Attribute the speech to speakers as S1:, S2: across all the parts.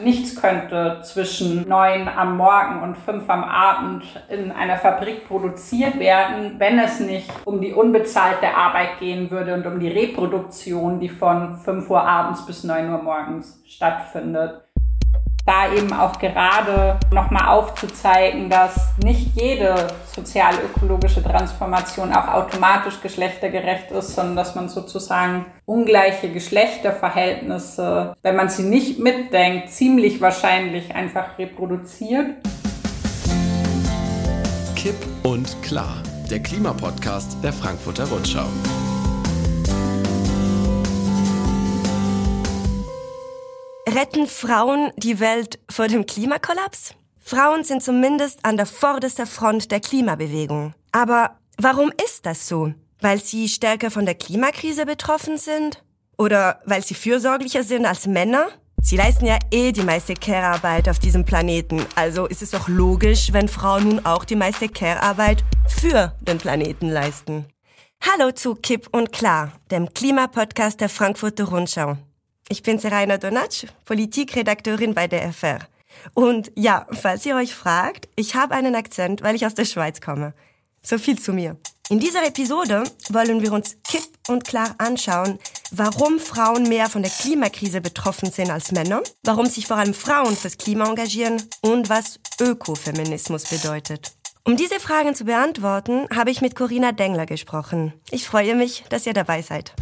S1: Nichts könnte zwischen neun am Morgen und fünf am Abend in einer Fabrik produziert werden, wenn es nicht um die unbezahlte Arbeit gehen würde und um die Reproduktion, die von fünf Uhr abends bis neun Uhr morgens stattfindet da eben auch gerade nochmal aufzuzeigen, dass nicht jede sozial-ökologische Transformation auch automatisch geschlechtergerecht ist, sondern dass man sozusagen ungleiche Geschlechterverhältnisse, wenn man sie nicht mitdenkt, ziemlich wahrscheinlich einfach reproduziert.
S2: Kipp und klar, der Klimapodcast der Frankfurter Rundschau.
S3: Retten Frauen die Welt vor dem Klimakollaps? Frauen sind zumindest an der vordersten Front der Klimabewegung. Aber warum ist das so? Weil sie stärker von der Klimakrise betroffen sind? Oder weil sie fürsorglicher sind als Männer? Sie leisten ja eh die meiste Care-Arbeit auf diesem Planeten. Also ist es doch logisch, wenn Frauen nun auch die meiste Care-Arbeit für den Planeten leisten. Hallo zu Kipp und Klar, dem Klimapodcast der Frankfurter Rundschau. Ich bin Serena Donatsch, Politikredakteurin bei der FR. Und ja, falls ihr euch fragt, ich habe einen Akzent, weil ich aus der Schweiz komme. So viel zu mir. In dieser Episode wollen wir uns kipp und klar anschauen, warum Frauen mehr von der Klimakrise betroffen sind als Männer, warum sich vor allem Frauen fürs Klima engagieren und was Ökofeminismus bedeutet. Um diese Fragen zu beantworten, habe ich mit Corinna Dengler gesprochen. Ich freue mich, dass ihr dabei seid.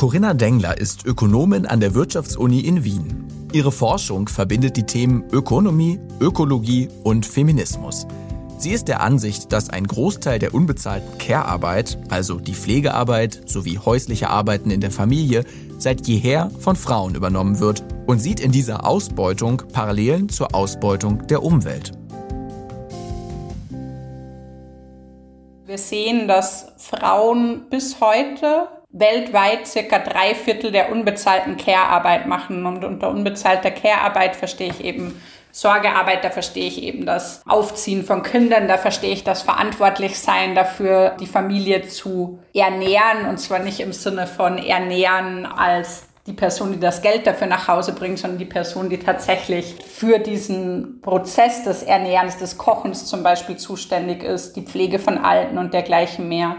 S2: Corinna Dengler ist Ökonomin an der Wirtschaftsuni in Wien. Ihre Forschung verbindet die Themen Ökonomie, Ökologie und Feminismus. Sie ist der Ansicht, dass ein Großteil der unbezahlten Care-Arbeit, also die Pflegearbeit sowie häusliche Arbeiten in der Familie, seit jeher von Frauen übernommen wird und sieht in dieser Ausbeutung Parallelen zur Ausbeutung der Umwelt.
S1: Wir sehen, dass Frauen bis heute weltweit circa drei Viertel der unbezahlten Care-Arbeit machen. Und unter unbezahlter Care-Arbeit verstehe ich eben Sorgearbeit, da verstehe ich eben das Aufziehen von Kindern, da verstehe ich das Verantwortlichsein dafür, die Familie zu ernähren. Und zwar nicht im Sinne von ernähren als die Person, die das Geld dafür nach Hause bringt, sondern die Person, die tatsächlich für diesen Prozess des Ernährens, des Kochens zum Beispiel zuständig ist, die Pflege von Alten und dergleichen mehr.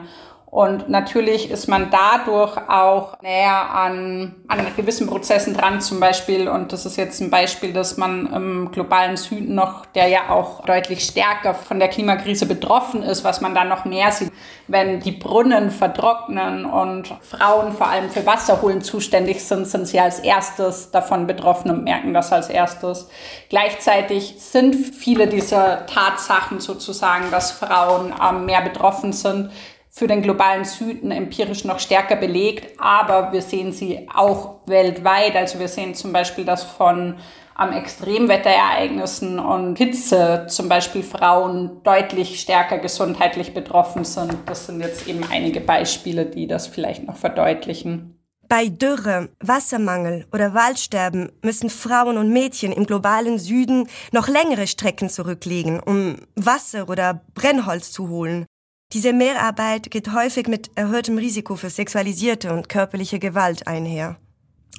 S1: Und natürlich ist man dadurch auch näher an, an gewissen Prozessen dran, zum Beispiel. Und das ist jetzt ein Beispiel, dass man im globalen Süden noch, der ja auch deutlich stärker von der Klimakrise betroffen ist, was man da noch mehr sieht. Wenn die Brunnen vertrocknen und Frauen vor allem für Wasserholen zuständig sind, sind sie als erstes davon betroffen und merken das als erstes. Gleichzeitig sind viele dieser Tatsachen sozusagen, dass Frauen ähm, mehr betroffen sind, für den globalen Süden empirisch noch stärker belegt, aber wir sehen sie auch weltweit. Also wir sehen zum Beispiel, dass von am Extremwetterereignissen und Hitze zum Beispiel Frauen deutlich stärker gesundheitlich betroffen sind. Das sind jetzt eben einige Beispiele, die das vielleicht noch verdeutlichen.
S3: Bei Dürre, Wassermangel oder Waldsterben müssen Frauen und Mädchen im globalen Süden noch längere Strecken zurücklegen, um Wasser oder Brennholz zu holen. Diese Mehrarbeit geht häufig mit erhöhtem Risiko für sexualisierte und körperliche Gewalt einher.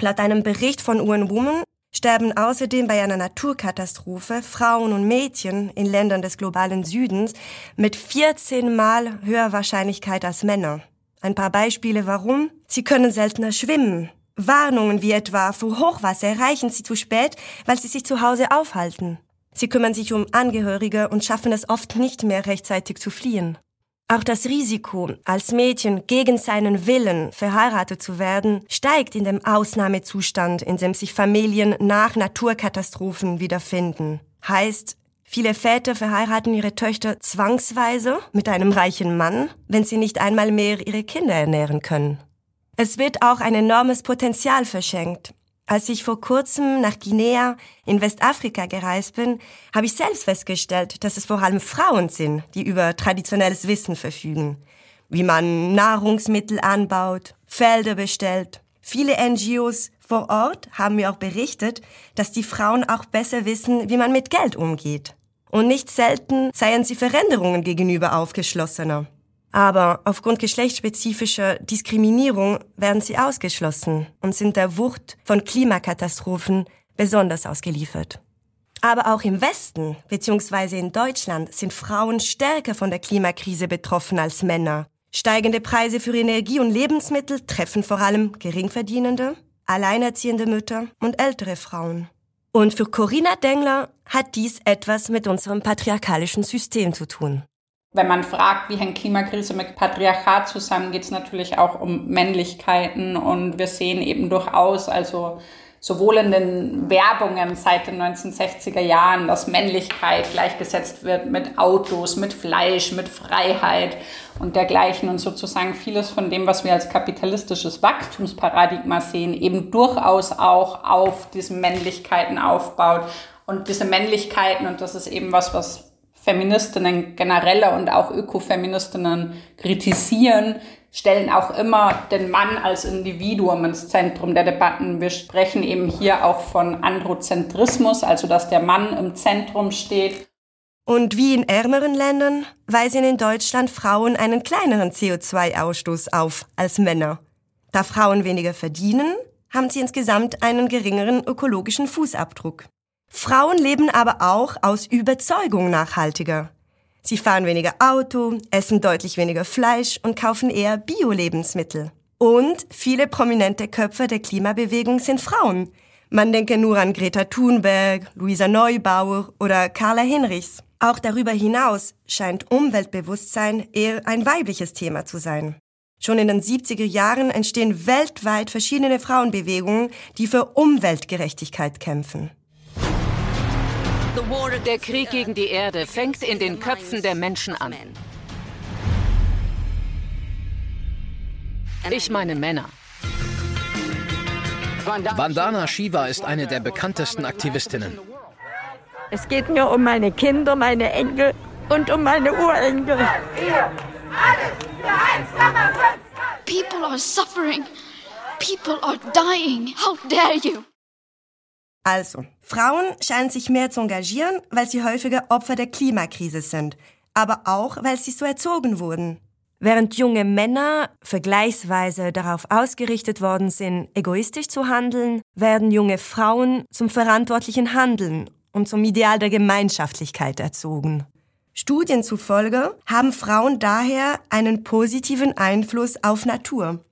S3: Laut einem Bericht von UN Women sterben außerdem bei einer Naturkatastrophe Frauen und Mädchen in Ländern des globalen Südens mit 14 Mal höherer Wahrscheinlichkeit als Männer. Ein paar Beispiele warum. Sie können seltener schwimmen. Warnungen wie etwa vor Hochwasser erreichen sie zu spät, weil sie sich zu Hause aufhalten. Sie kümmern sich um Angehörige und schaffen es oft nicht mehr rechtzeitig zu fliehen. Auch das Risiko, als Mädchen gegen seinen Willen verheiratet zu werden, steigt in dem Ausnahmezustand, in dem sich Familien nach Naturkatastrophen wiederfinden. Heißt, viele Väter verheiraten ihre Töchter zwangsweise mit einem reichen Mann, wenn sie nicht einmal mehr ihre Kinder ernähren können. Es wird auch ein enormes Potenzial verschenkt, als ich vor kurzem nach Guinea in Westafrika gereist bin, habe ich selbst festgestellt, dass es vor allem Frauen sind, die über traditionelles Wissen verfügen. Wie man Nahrungsmittel anbaut, Felder bestellt. Viele NGOs vor Ort haben mir auch berichtet, dass die Frauen auch besser wissen, wie man mit Geld umgeht. Und nicht selten seien sie Veränderungen gegenüber aufgeschlossener. Aber aufgrund geschlechtsspezifischer Diskriminierung werden sie ausgeschlossen und sind der Wucht von Klimakatastrophen besonders ausgeliefert. Aber auch im Westen bzw. in Deutschland sind Frauen stärker von der Klimakrise betroffen als Männer. Steigende Preise für Energie und Lebensmittel treffen vor allem Geringverdienende, alleinerziehende Mütter und ältere Frauen. Und für Corinna Dengler hat dies etwas mit unserem patriarchalischen System zu tun.
S1: Wenn man fragt, wie hängt Klimakrise mit Patriarchat zusammen, geht es natürlich auch um Männlichkeiten und wir sehen eben durchaus, also sowohl in den Werbungen seit den 1960er Jahren, dass Männlichkeit gleichgesetzt wird mit Autos, mit Fleisch, mit Freiheit und dergleichen und sozusagen vieles von dem, was wir als kapitalistisches Wachstumsparadigma sehen, eben durchaus auch auf diesen Männlichkeiten aufbaut. Und diese Männlichkeiten, und das ist eben was, was Feministinnen genereller und auch Ökofeministinnen kritisieren, stellen auch immer den Mann als Individuum ins Zentrum der Debatten. Wir sprechen eben hier auch von Androzentrismus, also dass der Mann im Zentrum steht.
S3: Und wie in ärmeren Ländern weisen in Deutschland Frauen einen kleineren CO2-Ausstoß auf als Männer. Da Frauen weniger verdienen, haben sie insgesamt einen geringeren ökologischen Fußabdruck. Frauen leben aber auch aus Überzeugung nachhaltiger. Sie fahren weniger Auto, essen deutlich weniger Fleisch und kaufen eher Bio-Lebensmittel. Und viele prominente Köpfe der Klimabewegung sind Frauen. Man denke nur an Greta Thunberg, Luisa Neubauer oder Carla Hinrichs. Auch darüber hinaus scheint Umweltbewusstsein eher ein weibliches Thema zu sein. Schon in den 70er Jahren entstehen weltweit verschiedene Frauenbewegungen, die für Umweltgerechtigkeit kämpfen.
S4: Der Krieg gegen die Erde fängt in den Köpfen der Menschen an. Ich meine Männer.
S5: Vandana Shiva ist eine der bekanntesten Aktivistinnen.
S6: Es geht mir um meine Kinder, meine Enkel und um meine Urenkel.
S7: People are suffering. People are dying. How dare you?
S3: Also, Frauen scheinen sich mehr zu engagieren, weil sie häufiger Opfer der Klimakrise sind, aber auch, weil sie so erzogen wurden. Während junge Männer vergleichsweise darauf ausgerichtet worden sind, egoistisch zu handeln, werden junge Frauen zum verantwortlichen Handeln und zum Ideal der Gemeinschaftlichkeit erzogen. Studien zufolge haben Frauen daher einen positiven Einfluss auf Natur.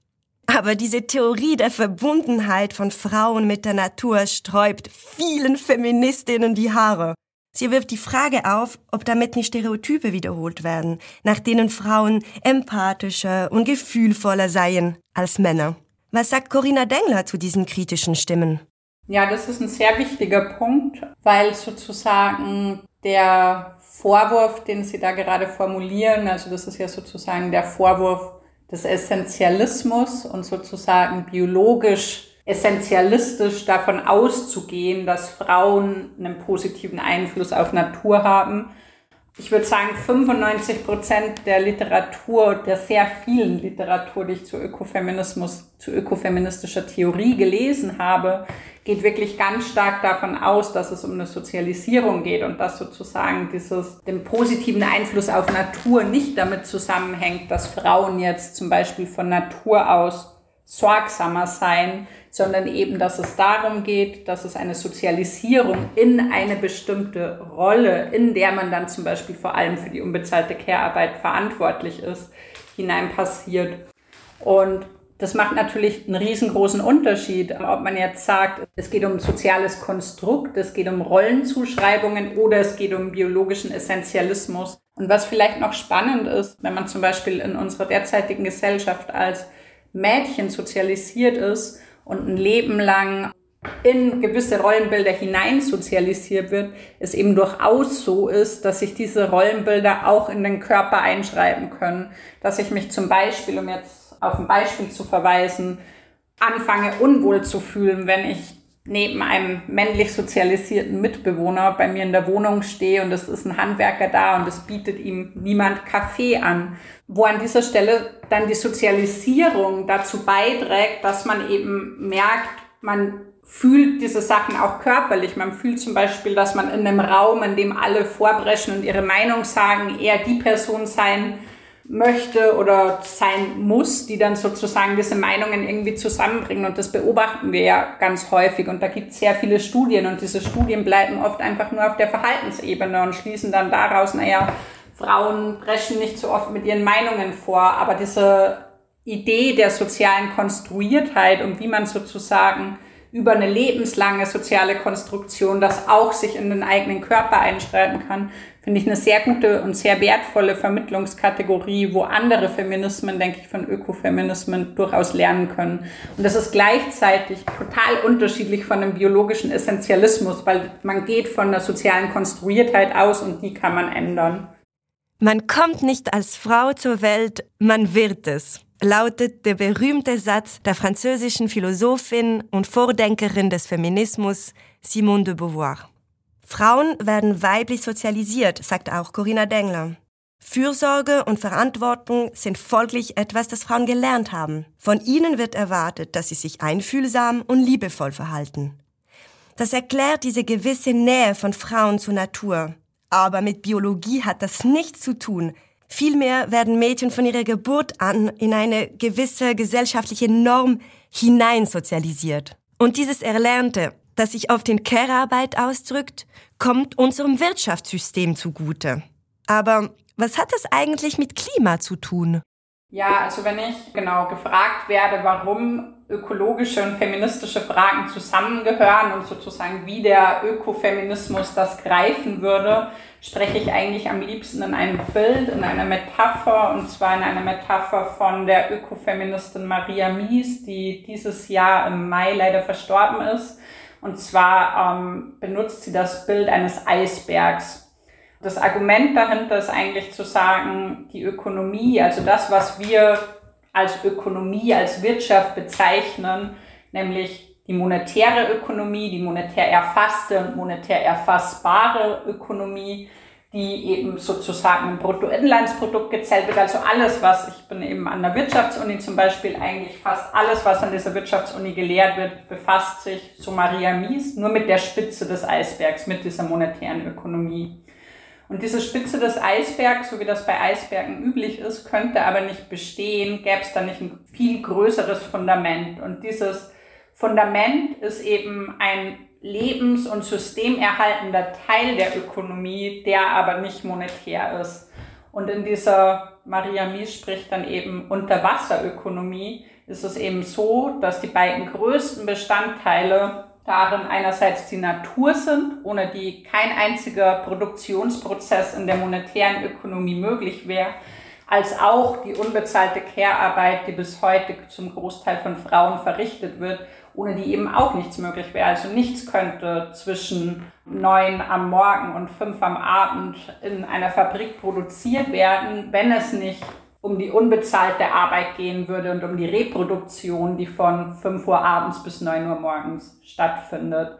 S3: Aber diese Theorie der Verbundenheit von Frauen mit der Natur sträubt vielen Feministinnen die Haare. Sie wirft die Frage auf, ob damit nicht Stereotype wiederholt werden, nach denen Frauen empathischer und gefühlvoller seien als Männer. Was sagt Corinna Dengler zu diesen kritischen Stimmen?
S1: Ja, das ist ein sehr wichtiger Punkt, weil sozusagen der Vorwurf, den Sie da gerade formulieren, also das ist ja sozusagen der Vorwurf des Essentialismus und sozusagen biologisch essentialistisch davon auszugehen, dass Frauen einen positiven Einfluss auf Natur haben. Ich würde sagen, 95 Prozent der Literatur, der sehr vielen Literatur, die ich zu Ökofeminismus, zu ökofeministischer Theorie gelesen habe, geht wirklich ganz stark davon aus, dass es um eine Sozialisierung geht und dass sozusagen dieses, den positiven Einfluss auf Natur nicht damit zusammenhängt, dass Frauen jetzt zum Beispiel von Natur aus sorgsamer sein, sondern eben, dass es darum geht, dass es eine Sozialisierung in eine bestimmte Rolle, in der man dann zum Beispiel vor allem für die unbezahlte Care-Arbeit verantwortlich ist, hinein passiert. Und das macht natürlich einen riesengroßen Unterschied, ob man jetzt sagt, es geht um soziales Konstrukt, es geht um Rollenzuschreibungen oder es geht um biologischen Essentialismus. Und was vielleicht noch spannend ist, wenn man zum Beispiel in unserer derzeitigen Gesellschaft als Mädchen sozialisiert ist und ein Leben lang in gewisse Rollenbilder hineinsozialisiert wird, es eben durchaus so ist, dass sich diese Rollenbilder auch in den Körper einschreiben können. Dass ich mich zum Beispiel, um jetzt auf ein Beispiel zu verweisen, anfange unwohl zu fühlen, wenn ich neben einem männlich sozialisierten Mitbewohner bei mir in der Wohnung stehe und es ist ein Handwerker da und es bietet ihm niemand Kaffee an, wo an dieser Stelle dann die Sozialisierung dazu beiträgt, dass man eben merkt, man fühlt diese Sachen auch körperlich. Man fühlt zum Beispiel, dass man in einem Raum, in dem alle vorbrechen und ihre Meinung sagen, eher die Person sein möchte oder sein muss, die dann sozusagen diese Meinungen irgendwie zusammenbringen. Und das beobachten wir ja ganz häufig. Und da gibt es sehr viele Studien und diese Studien bleiben oft einfach nur auf der Verhaltensebene und schließen dann daraus, naja, Frauen brechen nicht so oft mit ihren Meinungen vor, aber diese Idee der sozialen Konstruiertheit und wie man sozusagen über eine lebenslange soziale Konstruktion, das auch sich in den eigenen Körper einschreiben kann, finde ich eine sehr gute und sehr wertvolle Vermittlungskategorie, wo andere Feminismen, denke ich, von Ökofeminismen durchaus lernen können. Und das ist gleichzeitig total unterschiedlich von einem biologischen Essentialismus, weil man geht von der sozialen Konstruiertheit aus und die kann man ändern.
S3: Man kommt nicht als Frau zur Welt, man wird es lautet der berühmte Satz der französischen Philosophin und Vordenkerin des Feminismus Simone de Beauvoir. Frauen werden weiblich sozialisiert, sagt auch Corinna Dengler. Fürsorge und Verantwortung sind folglich etwas, das Frauen gelernt haben. Von ihnen wird erwartet, dass sie sich einfühlsam und liebevoll verhalten. Das erklärt diese gewisse Nähe von Frauen zur Natur. Aber mit Biologie hat das nichts zu tun, Vielmehr werden Mädchen von ihrer Geburt an in eine gewisse gesellschaftliche Norm hineinsozialisiert. Und dieses Erlernte, das sich auf den Care-Arbeit ausdrückt, kommt unserem Wirtschaftssystem zugute. Aber was hat das eigentlich mit Klima zu tun?
S1: Ja, also wenn ich genau gefragt werde, warum ökologische und feministische Fragen zusammengehören und sozusagen wie der Ökofeminismus das greifen würde, spreche ich eigentlich am liebsten in einem Bild, in einer Metapher, und zwar in einer Metapher von der Ökofeministin Maria Mies, die dieses Jahr im Mai leider verstorben ist. Und zwar ähm, benutzt sie das Bild eines Eisbergs. Das Argument dahinter ist eigentlich zu sagen, die Ökonomie, also das, was wir als Ökonomie, als Wirtschaft bezeichnen, nämlich die monetäre Ökonomie, die monetär erfasste und monetär erfassbare Ökonomie, die eben sozusagen im Bruttoinlandsprodukt gezählt wird. Also alles, was, ich bin eben an der Wirtschaftsuni zum Beispiel, eigentlich fast alles, was an dieser Wirtschaftsuni gelehrt wird, befasst sich, so Maria Mies, nur mit der Spitze des Eisbergs, mit dieser monetären Ökonomie. Und diese Spitze des Eisbergs, so wie das bei Eisbergen üblich ist, könnte aber nicht bestehen, gäbe es da nicht ein viel größeres Fundament. Und dieses Fundament ist eben ein lebens- und systemerhaltender Teil der Ökonomie, der aber nicht monetär ist. Und in dieser Maria Mies spricht dann eben Unterwasserökonomie, ist es eben so, dass die beiden größten Bestandteile darin einerseits die Natur sind, ohne die kein einziger Produktionsprozess in der monetären Ökonomie möglich wäre, als auch die unbezahlte Care-Arbeit, die bis heute zum Großteil von Frauen verrichtet wird, ohne die eben auch nichts möglich wäre. Also nichts könnte zwischen neun am Morgen und fünf am Abend in einer Fabrik produziert werden, wenn es nicht um die unbezahlte Arbeit gehen würde und um die Reproduktion, die von 5 Uhr abends bis 9 Uhr morgens stattfindet.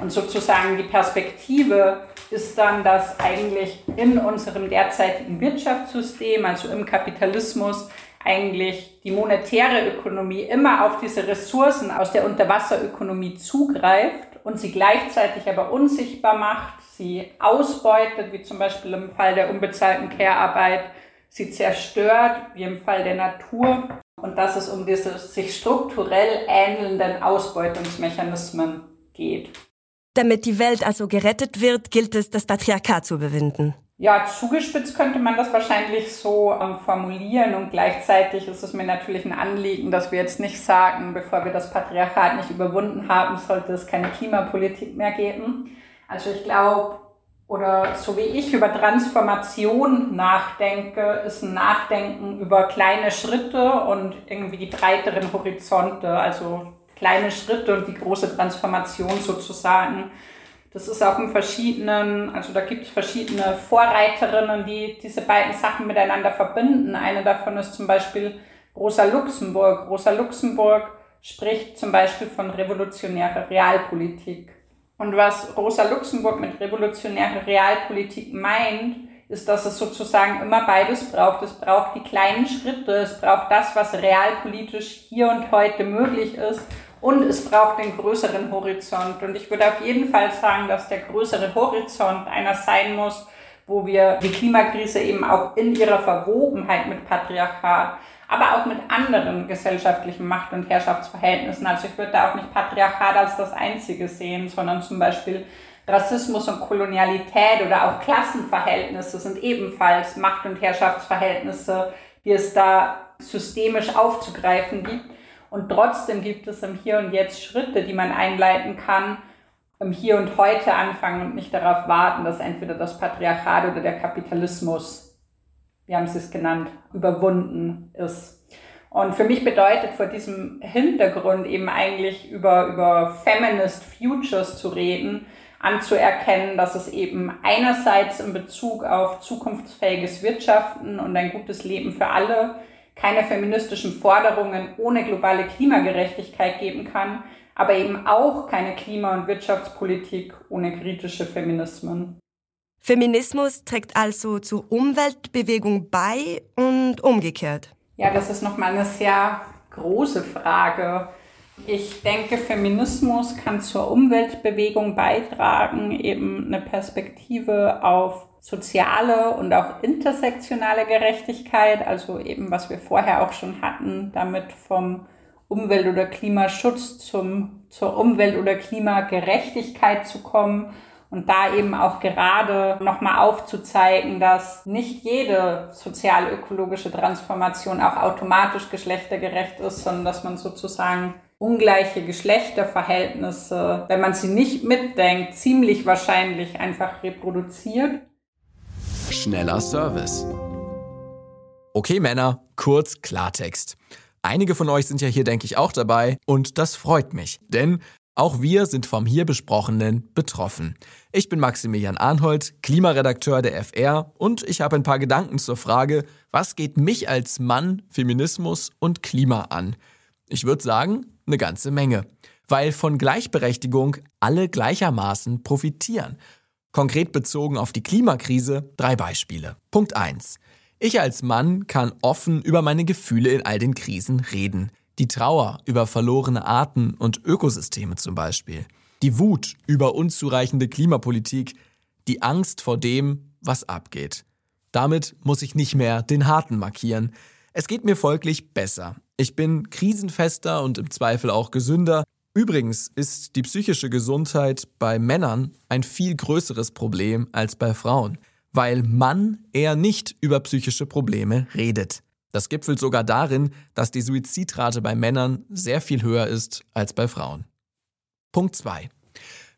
S1: Und sozusagen die Perspektive ist dann, dass eigentlich in unserem derzeitigen Wirtschaftssystem, also im Kapitalismus, eigentlich die monetäre Ökonomie immer auf diese Ressourcen aus der Unterwasserökonomie zugreift und sie gleichzeitig aber unsichtbar macht, sie ausbeutet, wie zum Beispiel im Fall der unbezahlten Care-Arbeit, sie zerstört, wie im Fall der Natur, und dass es um diese sich strukturell ähnelnden Ausbeutungsmechanismen geht.
S3: Damit die Welt also gerettet wird, gilt es, das Patriarchat zu überwinden.
S1: Ja, zugespitzt könnte man das wahrscheinlich so ähm, formulieren und gleichzeitig ist es mir natürlich ein Anliegen, dass wir jetzt nicht sagen, bevor wir das Patriarchat nicht überwunden haben, sollte es keine Klimapolitik mehr geben. Also ich glaube, oder so wie ich über Transformation nachdenke, ist ein Nachdenken über kleine Schritte und irgendwie die breiteren Horizonte, also kleine Schritte und die große Transformation sozusagen. Das ist auch in verschiedenen, also da gibt es verschiedene Vorreiterinnen, die diese beiden Sachen miteinander verbinden. Eine davon ist zum Beispiel Rosa Luxemburg. Rosa Luxemburg spricht zum Beispiel von revolutionärer Realpolitik. Und was Rosa Luxemburg mit revolutionärer Realpolitik meint, ist, dass es sozusagen immer beides braucht. Es braucht die kleinen Schritte, es braucht das, was realpolitisch hier und heute möglich ist und es braucht den größeren Horizont. Und ich würde auf jeden Fall sagen, dass der größere Horizont einer sein muss, wo wir die Klimakrise eben auch in ihrer Verwobenheit mit Patriarchat, aber auch mit anderen gesellschaftlichen Macht- und Herrschaftsverhältnissen, also ich würde da auch nicht Patriarchat als das einzige sehen, sondern zum Beispiel Rassismus und Kolonialität oder auch Klassenverhältnisse sind ebenfalls Macht- und Herrschaftsverhältnisse, die es da systemisch aufzugreifen gibt. Und trotzdem gibt es im Hier und Jetzt Schritte, die man einleiten kann, im Hier und Heute anfangen und nicht darauf warten, dass entweder das Patriarchat oder der Kapitalismus, wie haben Sie es genannt, überwunden ist. Und für mich bedeutet vor diesem Hintergrund eben eigentlich über, über Feminist Futures zu reden, anzuerkennen, dass es eben einerseits in Bezug auf zukunftsfähiges Wirtschaften und ein gutes Leben für alle keine feministischen Forderungen ohne globale Klimagerechtigkeit geben kann, aber eben auch keine Klima- und Wirtschaftspolitik ohne kritische Feminismen.
S3: Feminismus trägt also zur Umweltbewegung bei und umgekehrt.
S1: Ja, das ist nochmal eine sehr große Frage. Ich denke, Feminismus kann zur Umweltbewegung beitragen, eben eine Perspektive auf soziale und auch intersektionale Gerechtigkeit, also eben was wir vorher auch schon hatten, damit vom Umwelt- oder Klimaschutz zum, zur Umwelt- oder Klimagerechtigkeit zu kommen und da eben auch gerade nochmal aufzuzeigen, dass nicht jede sozial-ökologische Transformation auch automatisch geschlechtergerecht ist, sondern dass man sozusagen ungleiche Geschlechterverhältnisse, wenn man sie nicht mitdenkt, ziemlich wahrscheinlich einfach reproduziert.
S2: Schneller Service. Okay, Männer, kurz Klartext. Einige von euch sind ja hier, denke ich, auch dabei und das freut mich, denn auch wir sind vom hier Besprochenen betroffen. Ich bin Maximilian Arnhold, Klimaredakteur der FR und ich habe ein paar Gedanken zur Frage, was geht mich als Mann, Feminismus und Klima an? Ich würde sagen, eine ganze Menge, weil von Gleichberechtigung alle gleichermaßen profitieren. Konkret bezogen auf die Klimakrise drei Beispiele. Punkt 1. Ich als Mann kann offen über meine Gefühle in all den Krisen reden. Die Trauer über verlorene Arten und Ökosysteme zum Beispiel. Die Wut über unzureichende Klimapolitik. Die Angst vor dem, was abgeht. Damit muss ich nicht mehr den Harten markieren. Es geht mir folglich besser. Ich bin krisenfester und im Zweifel auch gesünder. Übrigens ist die psychische Gesundheit bei Männern ein viel größeres Problem als bei Frauen, weil Mann eher nicht über psychische Probleme redet. Das gipfelt sogar darin, dass die Suizidrate bei Männern sehr viel höher ist als bei Frauen. Punkt 2.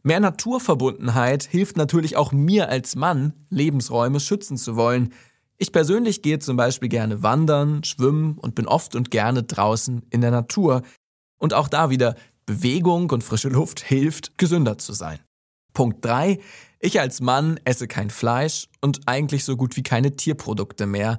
S2: Mehr Naturverbundenheit hilft natürlich auch mir als Mann, Lebensräume schützen zu wollen. Ich persönlich gehe zum Beispiel gerne wandern, schwimmen und bin oft und gerne draußen in der Natur. Und auch da wieder, Bewegung und frische Luft hilft, gesünder zu sein. Punkt 3. Ich als Mann esse kein Fleisch und eigentlich so gut wie keine Tierprodukte mehr.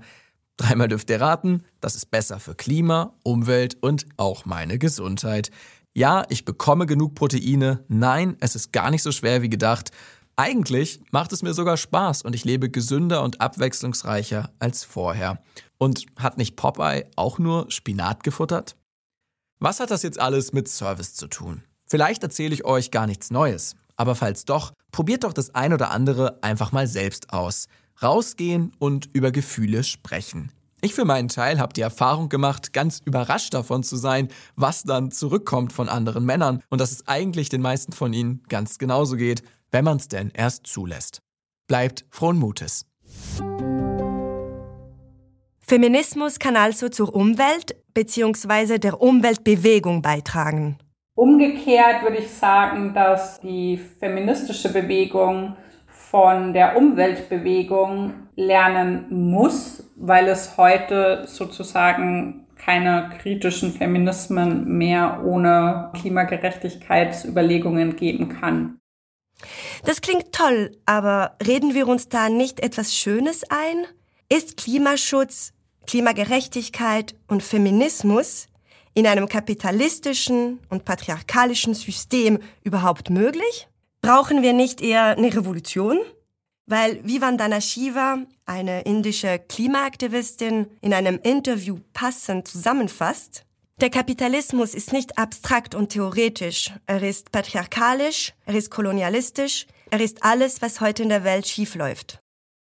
S2: Dreimal dürft ihr raten, das ist besser für Klima, Umwelt und auch meine Gesundheit. Ja, ich bekomme genug Proteine. Nein, es ist gar nicht so schwer wie gedacht. Eigentlich macht es mir sogar Spaß und ich lebe gesünder und abwechslungsreicher als vorher. Und hat nicht Popeye auch nur Spinat gefuttert? Was hat das jetzt alles mit Service zu tun? Vielleicht erzähle ich euch gar nichts Neues, aber falls doch, probiert doch das ein oder andere einfach mal selbst aus. Rausgehen und über Gefühle sprechen. Ich für meinen Teil habe die Erfahrung gemacht, ganz überrascht davon zu sein, was dann zurückkommt von anderen Männern und dass es eigentlich den meisten von ihnen ganz genauso geht, wenn man es denn erst zulässt. Bleibt frohen Mutes.
S3: Feminismus kann also zur Umwelt bzw. der Umweltbewegung beitragen.
S1: Umgekehrt würde ich sagen, dass die feministische Bewegung von der Umweltbewegung lernen muss, weil es heute sozusagen keine kritischen Feminismen mehr ohne Klimagerechtigkeitsüberlegungen geben kann.
S3: Das klingt toll, aber reden wir uns da nicht etwas Schönes ein? Ist Klimaschutz, Klimagerechtigkeit und Feminismus in einem kapitalistischen und patriarchalischen System überhaupt möglich? Brauchen wir nicht eher eine Revolution? Weil Vivandana Shiva, eine indische Klimaaktivistin, in einem Interview passend zusammenfasst, der Kapitalismus ist nicht abstrakt und theoretisch. Er ist patriarchalisch, er ist kolonialistisch, er ist alles, was heute in der Welt schiefläuft.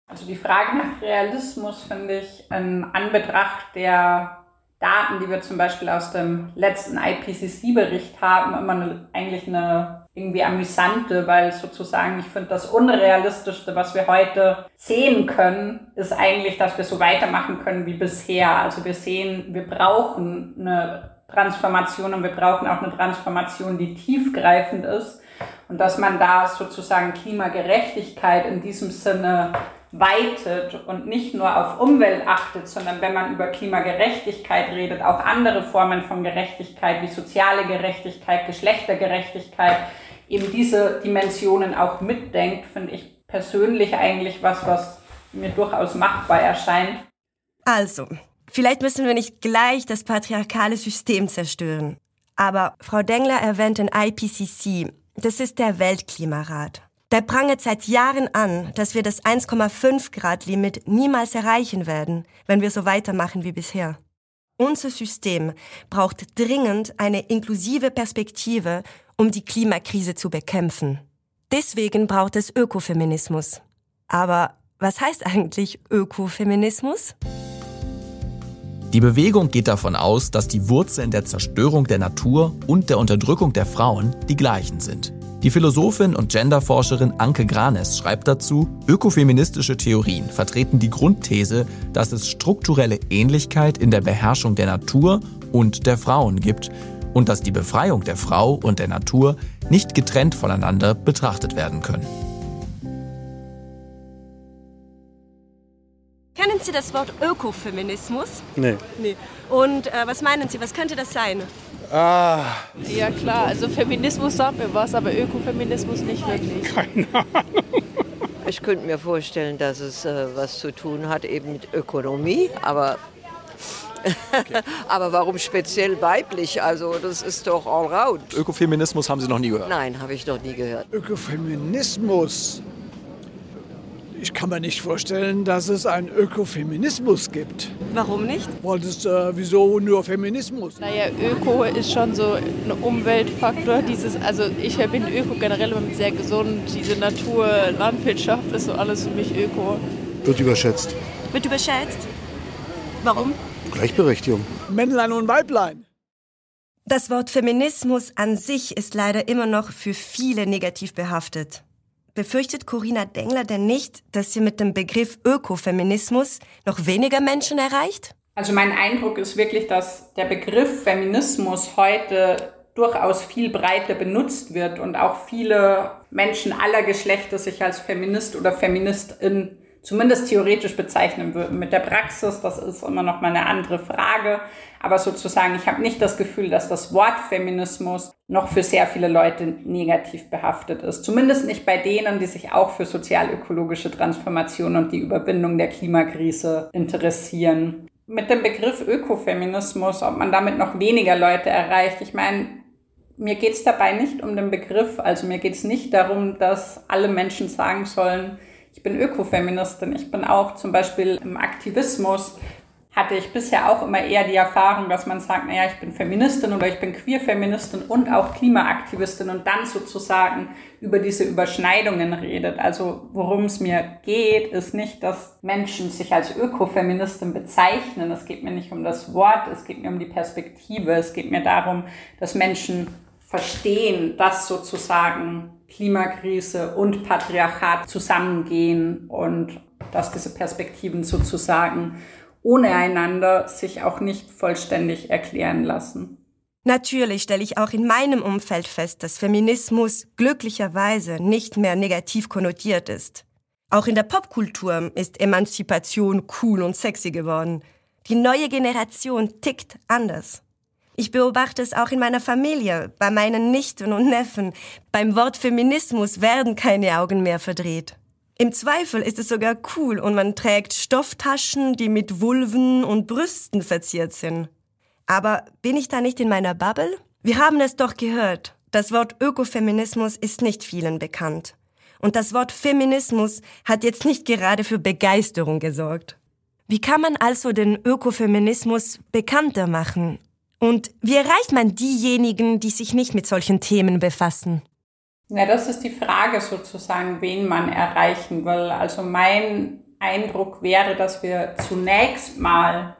S1: Also die Frage nach Realismus finde ich in Anbetracht der Daten, die wir zum Beispiel aus dem letzten IPCC-Bericht haben, immer eine, eigentlich eine irgendwie amüsante, weil sozusagen ich finde, das Unrealistischste, was wir heute sehen können, ist eigentlich, dass wir so weitermachen können wie bisher. Also wir sehen, wir brauchen eine Transformation und wir brauchen auch eine Transformation, die tiefgreifend ist und dass man da sozusagen Klimagerechtigkeit in diesem Sinne weitet und nicht nur auf Umwelt achtet, sondern wenn man über Klimagerechtigkeit redet, auch andere Formen von Gerechtigkeit wie soziale Gerechtigkeit, Geschlechtergerechtigkeit, eben diese Dimensionen auch mitdenkt, finde ich persönlich eigentlich was, was mir durchaus machbar erscheint.
S3: Also, vielleicht müssen wir nicht gleich das patriarchale System zerstören. Aber Frau Dengler erwähnt den IPCC. Das ist der Weltklimarat. Der prangert seit Jahren an, dass wir das 1,5 Grad Limit niemals erreichen werden, wenn wir so weitermachen wie bisher. Unser System braucht dringend eine inklusive Perspektive, um die Klimakrise zu bekämpfen. Deswegen braucht es Ökofeminismus. Aber was heißt eigentlich Ökofeminismus?
S2: Die Bewegung geht davon aus, dass die Wurzeln der Zerstörung der Natur und der Unterdrückung der Frauen die gleichen sind. Die Philosophin und Genderforscherin Anke Granes schreibt dazu, ökofeministische Theorien vertreten die Grundthese, dass es strukturelle Ähnlichkeit in der Beherrschung der Natur und der Frauen gibt und dass die Befreiung der Frau und der Natur nicht getrennt voneinander betrachtet werden können.
S3: Kennen Sie das Wort Ökofeminismus?
S8: Nee.
S3: Nee. Und äh, was meinen Sie, was könnte das sein?
S8: Ah.
S9: Ja klar, also Feminismus sagt mir was, aber Ökofeminismus nicht wirklich.
S8: Keine Ahnung.
S10: Ich könnte mir vorstellen, dass es äh, was zu tun hat eben mit Ökonomie, aber okay. aber warum speziell weiblich? Also das ist doch all round.
S2: Ökofeminismus haben Sie noch nie gehört?
S10: Nein, habe ich noch nie gehört.
S8: Ökofeminismus. Ich kann mir nicht vorstellen, dass es einen Ökofeminismus gibt.
S3: Warum nicht?
S8: Weil das, äh, wieso nur Feminismus?
S9: Naja, Öko ist schon so ein Umweltfaktor. Dieses, also ich verbinde Öko generell immer mit sehr gesund. Diese Natur, Landwirtschaft ist so alles für mich Öko.
S11: Wird überschätzt.
S3: Wird überschätzt? Warum?
S11: Gleichberechtigung.
S8: Männlein und Weiblein.
S3: Das Wort Feminismus an sich ist leider immer noch für viele negativ behaftet. Befürchtet Corinna Dengler denn nicht, dass sie mit dem Begriff Ökofeminismus noch weniger Menschen erreicht?
S1: Also mein Eindruck ist wirklich, dass der Begriff Feminismus heute durchaus viel breiter benutzt wird und auch viele Menschen aller Geschlechter sich als Feminist oder Feministin zumindest theoretisch bezeichnen würden. Mit der Praxis, das ist immer noch mal eine andere Frage. Aber sozusagen, ich habe nicht das Gefühl, dass das Wort Feminismus noch für sehr viele Leute negativ behaftet ist. Zumindest nicht bei denen, die sich auch für sozial-ökologische Transformation und die Überwindung der Klimakrise interessieren. Mit dem Begriff Ökofeminismus, ob man damit noch weniger Leute erreicht, ich meine, mir geht es dabei nicht um den Begriff, also mir geht es nicht darum, dass alle Menschen sagen sollen, ich bin Ökofeministin. Ich bin auch zum Beispiel im Aktivismus hatte ich bisher auch immer eher die Erfahrung, dass man sagt, naja, ich bin Feministin oder ich bin Queer-Feministin und auch Klimaaktivistin und dann sozusagen über diese Überschneidungen redet. Also worum es mir geht, ist nicht, dass Menschen sich als Ökofeministin bezeichnen. Es geht mir nicht um das Wort, es geht mir um die Perspektive. Es geht mir darum, dass Menschen verstehen, dass sozusagen Klimakrise und Patriarchat zusammengehen und dass diese Perspektiven sozusagen ohne einander sich auch nicht vollständig erklären lassen.
S3: Natürlich stelle ich auch in meinem Umfeld fest, dass Feminismus glücklicherweise nicht mehr negativ konnotiert ist. Auch in der Popkultur ist Emanzipation cool und sexy geworden. Die neue Generation tickt anders. Ich beobachte es auch in meiner Familie, bei meinen Nichten und Neffen. Beim Wort Feminismus werden keine Augen mehr verdreht. Im Zweifel ist es sogar cool und man trägt Stofftaschen, die mit Vulven und Brüsten verziert sind. Aber bin ich da nicht in meiner Bubble? Wir haben es doch gehört. Das Wort Ökofeminismus ist nicht vielen bekannt. Und das Wort Feminismus hat jetzt nicht gerade für Begeisterung gesorgt. Wie kann man also den Ökofeminismus bekannter machen und wie erreicht man diejenigen, die sich nicht mit solchen Themen befassen?
S1: Ja, das ist die Frage sozusagen, wen man erreichen will. Also mein Eindruck wäre, dass wir zunächst mal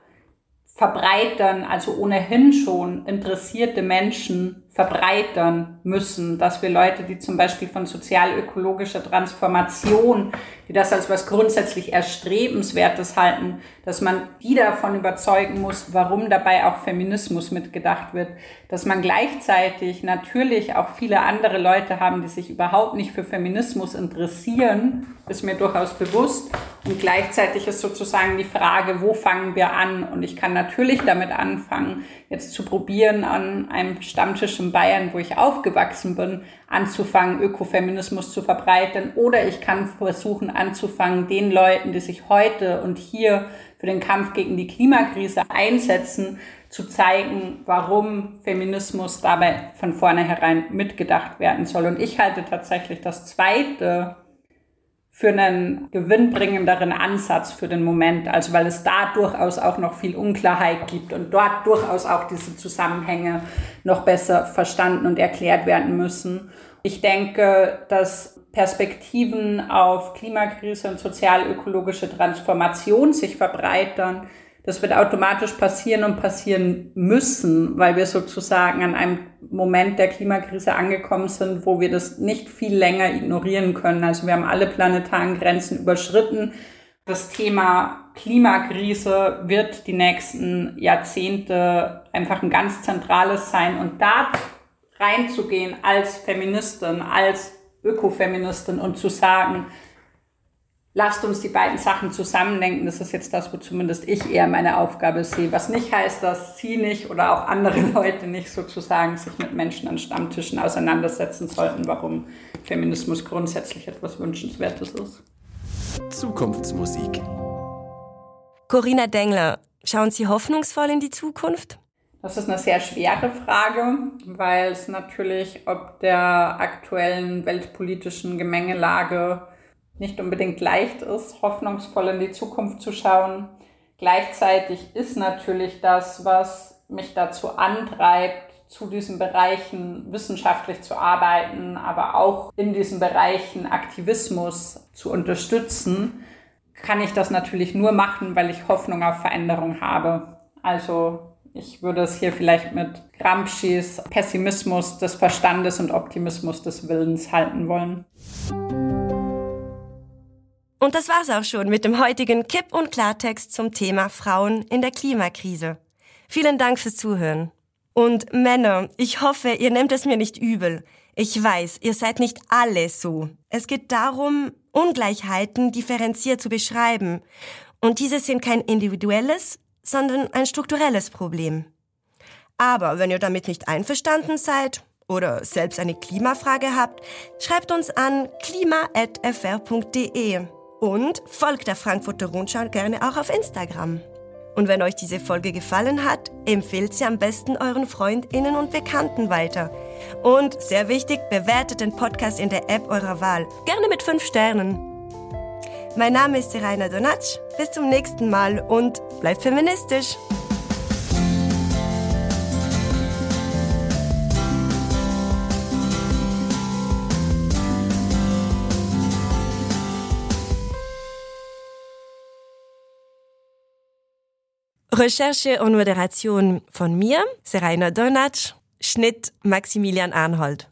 S1: verbreitern, also ohnehin schon interessierte Menschen verbreitern müssen, dass wir Leute, die zum Beispiel von sozial-ökologischer Transformation, die das als was grundsätzlich Erstrebenswertes halten, dass man die davon überzeugen muss, warum dabei auch Feminismus mitgedacht wird, dass man gleichzeitig natürlich auch viele andere Leute haben, die sich überhaupt nicht für Feminismus interessieren, ist mir durchaus bewusst. Und gleichzeitig ist sozusagen die Frage, wo fangen wir an? Und ich kann natürlich damit anfangen, jetzt zu probieren, an einem Stammtisch in Bayern, wo ich aufgewachsen bin, anzufangen, Ökofeminismus zu verbreiten. Oder ich kann versuchen anzufangen, den Leuten, die sich heute und hier für den Kampf gegen die Klimakrise einsetzen, zu zeigen, warum Feminismus dabei von vornherein mitgedacht werden soll. Und ich halte tatsächlich das Zweite für einen gewinnbringenderen Ansatz für den Moment, also weil es da durchaus auch noch viel Unklarheit gibt und dort durchaus auch diese Zusammenhänge noch besser verstanden und erklärt werden müssen. Ich denke, dass Perspektiven auf Klimakrise und sozial-ökologische Transformation sich verbreitern, das wird automatisch passieren und passieren müssen, weil wir sozusagen an einem Moment der Klimakrise angekommen sind, wo wir das nicht viel länger ignorieren können. Also wir haben alle planetaren Grenzen überschritten. Das Thema Klimakrise wird die nächsten Jahrzehnte einfach ein ganz zentrales sein und da reinzugehen als Feministin, als Ökofeministin und zu sagen, lasst uns die beiden Sachen zusammendenken. Das ist jetzt das, wo zumindest ich eher meine Aufgabe sehe. Was nicht heißt, dass Sie nicht oder auch andere Leute nicht sozusagen sich mit Menschen an Stammtischen auseinandersetzen sollten, warum Feminismus grundsätzlich etwas Wünschenswertes ist.
S2: Zukunftsmusik.
S3: Corinna Dengler, schauen Sie hoffnungsvoll in die Zukunft?
S1: Das ist eine sehr schwere Frage, weil es natürlich ob der aktuellen weltpolitischen Gemengelage nicht unbedingt leicht ist, hoffnungsvoll in die Zukunft zu schauen. Gleichzeitig ist natürlich das, was mich dazu antreibt, zu diesen Bereichen wissenschaftlich zu arbeiten, aber auch in diesen Bereichen Aktivismus zu unterstützen, kann ich das natürlich nur machen, weil ich Hoffnung auf Veränderung habe. Also ich würde es hier vielleicht mit Gramsci's Pessimismus des Verstandes und Optimismus des Willens halten wollen.
S3: Und das war's auch schon mit dem heutigen Kipp- und Klartext zum Thema Frauen in der Klimakrise. Vielen Dank fürs Zuhören. Und Männer, ich hoffe, ihr nehmt es mir nicht übel. Ich weiß, ihr seid nicht alle so. Es geht darum, Ungleichheiten differenziert zu beschreiben. Und diese sind kein individuelles, sondern ein strukturelles Problem. Aber wenn ihr damit nicht einverstanden seid oder selbst eine Klimafrage habt, schreibt uns an klima.fr.de. Und folgt der Frankfurter Rundschau gerne auch auf Instagram. Und wenn euch diese Folge gefallen hat, empfehlt sie am besten euren Freundinnen und Bekannten weiter. Und sehr wichtig, bewertet den Podcast in der App eurer Wahl. Gerne mit 5 Sternen. Mein Name ist Rainer Donatsch. Bis zum nächsten Mal und bleibt feministisch. Recherche und Moderation von mir, Serena Donatsch, Schnitt Maximilian Arnhold.